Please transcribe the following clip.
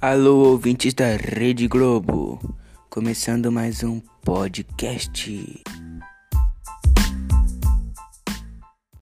Alô, ouvintes da Rede Globo, começando mais um podcast.